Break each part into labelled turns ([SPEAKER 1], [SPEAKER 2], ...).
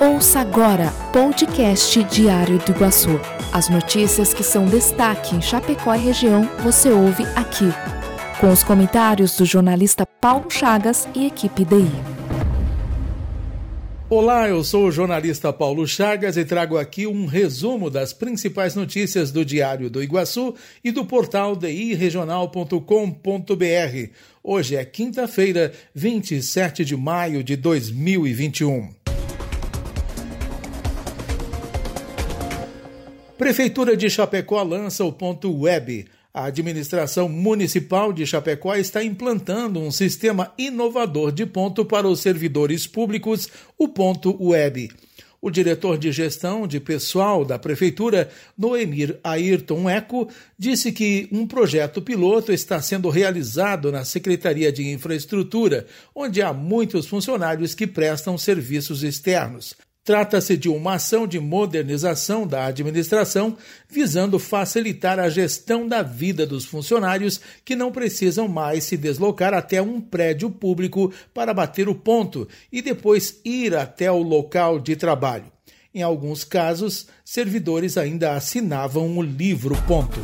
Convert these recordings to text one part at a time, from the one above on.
[SPEAKER 1] Ouça agora podcast Diário do Iguaçu. As notícias que são destaque em Chapecó e região você ouve aqui. Com os comentários do jornalista Paulo Chagas e equipe DI.
[SPEAKER 2] Olá, eu sou o jornalista Paulo Chagas e trago aqui um resumo das principais notícias do Diário do Iguaçu e do portal diregional.com.br. Hoje é quinta-feira, 27 de maio de 2021. Prefeitura de Chapecó lança o ponto web. A administração municipal de Chapecó está implantando um sistema inovador de ponto para os servidores públicos, o ponto web. O diretor de gestão de pessoal da prefeitura, Noemir Ayrton Eco, disse que um projeto piloto está sendo realizado na Secretaria de Infraestrutura, onde há muitos funcionários que prestam serviços externos. Trata-se de uma ação de modernização da administração visando facilitar a gestão da vida dos funcionários que não precisam mais se deslocar até um prédio público para bater o ponto e depois ir até o local de trabalho. Em alguns casos, servidores ainda assinavam o livro ponto.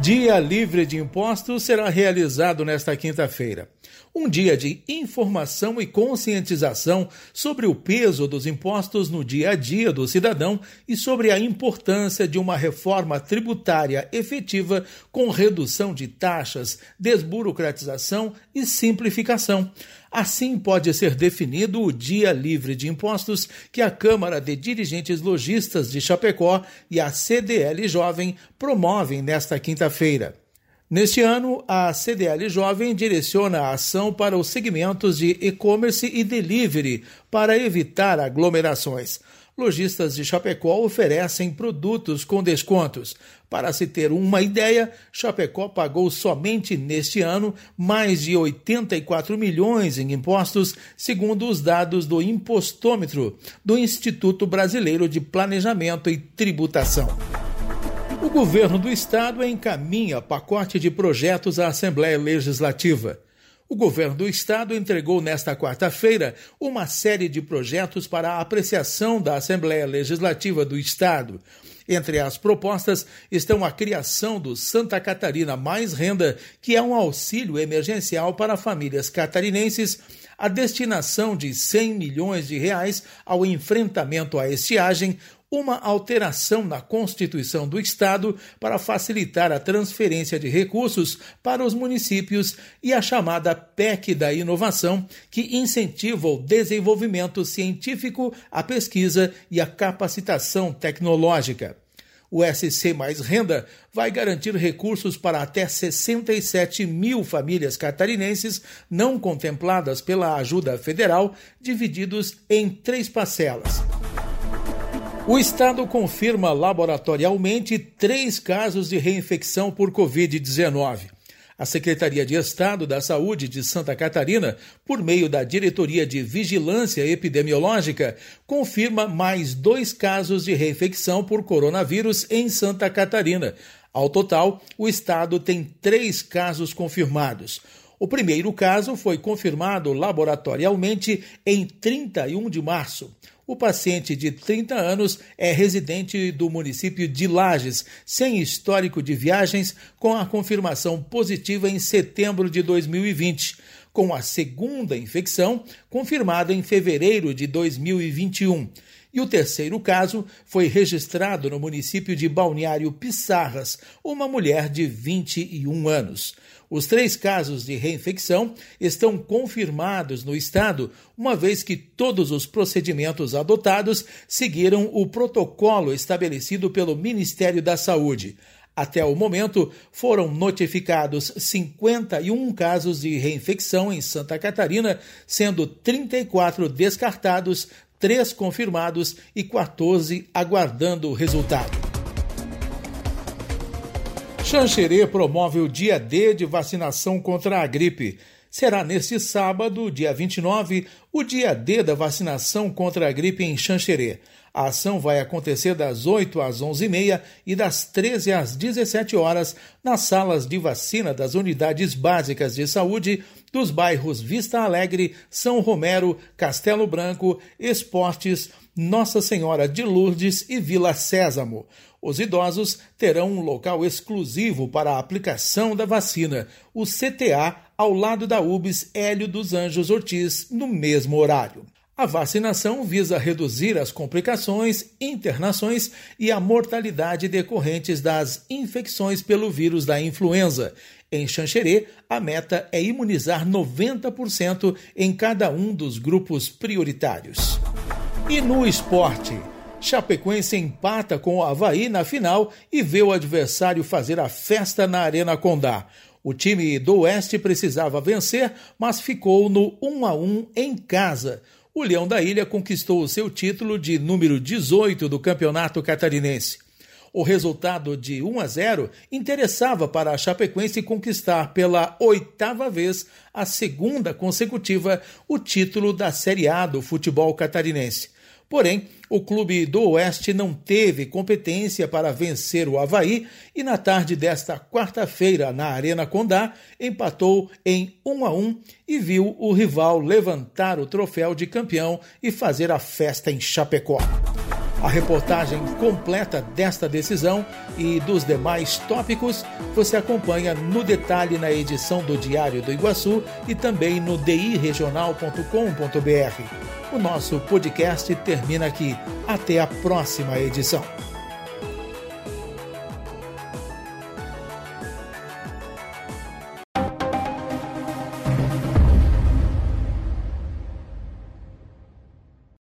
[SPEAKER 2] Dia Livre de Impostos será realizado nesta quinta-feira. Um dia de informação e conscientização sobre o peso dos impostos no dia a dia do cidadão e sobre a importância de uma reforma tributária efetiva com redução de taxas, desburocratização e simplificação. Assim pode ser definido o Dia Livre de Impostos que a Câmara de Dirigentes Logistas de Chapecó e a CDL Jovem promovem nesta quinta-feira. Neste ano, a CDL Jovem direciona a ação para os segmentos de e-commerce e delivery para evitar aglomerações lojistas de Chapecó oferecem produtos com descontos. Para se ter uma ideia, Chapecó pagou somente neste ano mais de 84 milhões em impostos, segundo os dados do Impostômetro do Instituto Brasileiro de Planejamento e Tributação. O governo do estado encaminha pacote de projetos à Assembleia Legislativa. O governo do estado entregou nesta quarta-feira uma série de projetos para a apreciação da Assembleia Legislativa do estado. Entre as propostas estão a criação do Santa Catarina Mais Renda, que é um auxílio emergencial para famílias catarinenses, a destinação de 100 milhões de reais ao enfrentamento à estiagem, uma alteração na Constituição do Estado para facilitar a transferência de recursos para os municípios e a chamada PEC da Inovação, que incentiva o desenvolvimento científico, a pesquisa e a capacitação tecnológica. O SC Mais Renda vai garantir recursos para até 67 mil famílias catarinenses não contempladas pela ajuda federal, divididos em três parcelas. O Estado confirma laboratorialmente três casos de reinfecção por Covid-19. A Secretaria de Estado da Saúde de Santa Catarina, por meio da Diretoria de Vigilância Epidemiológica, confirma mais dois casos de reinfecção por coronavírus em Santa Catarina. Ao total, o Estado tem três casos confirmados. O primeiro caso foi confirmado laboratorialmente em 31 de março. O paciente de 30 anos é residente do município de Lages, sem histórico de viagens, com a confirmação positiva em setembro de 2020, com a segunda infecção confirmada em fevereiro de 2021. E o terceiro caso foi registrado no município de Balneário Pissarras, uma mulher de 21 anos. Os três casos de reinfecção estão confirmados no estado, uma vez que todos os procedimentos adotados seguiram o protocolo estabelecido pelo Ministério da Saúde. Até o momento, foram notificados 51 casos de reinfecção em Santa Catarina, sendo 34 descartados, 3 confirmados e 14 aguardando o resultado. Xanxerê promove o dia D de vacinação contra a gripe. Será neste sábado, dia 29, o dia D da vacinação contra a gripe em Xanxerê. A ação vai acontecer das 8 às 11h30 e das 13 às 17 horas nas salas de vacina das unidades básicas de saúde dos bairros Vista Alegre, São Romero, Castelo Branco, Esportes, Nossa Senhora de Lourdes e Vila Sésamo. Os idosos terão um local exclusivo para a aplicação da vacina, o CTA, ao lado da UBS Hélio dos Anjos Ortiz, no mesmo horário. A vacinação visa reduzir as complicações, internações e a mortalidade decorrentes das infecções pelo vírus da influenza. Em Xanxerê, a meta é imunizar 90% em cada um dos grupos prioritários. E no esporte, Chapecoense empata com o Havaí na final e vê o adversário fazer a festa na Arena Condá. O time do Oeste precisava vencer, mas ficou no 1 a 1 em casa o Leão da Ilha conquistou o seu título de número 18 do Campeonato Catarinense. O resultado de 1 a 0 interessava para a Chapecoense conquistar pela oitava vez, a segunda consecutiva, o título da Série A do futebol catarinense. Porém, o clube do Oeste não teve competência para vencer o Havaí e na tarde desta quarta-feira, na Arena Condá, empatou em 1 a 1 e viu o rival levantar o troféu de campeão e fazer a festa em Chapecó. A reportagem completa desta decisão e dos demais tópicos você acompanha no detalhe na edição do Diário do Iguaçu e também no diregional.com.br. O nosso podcast termina aqui. Até a próxima edição.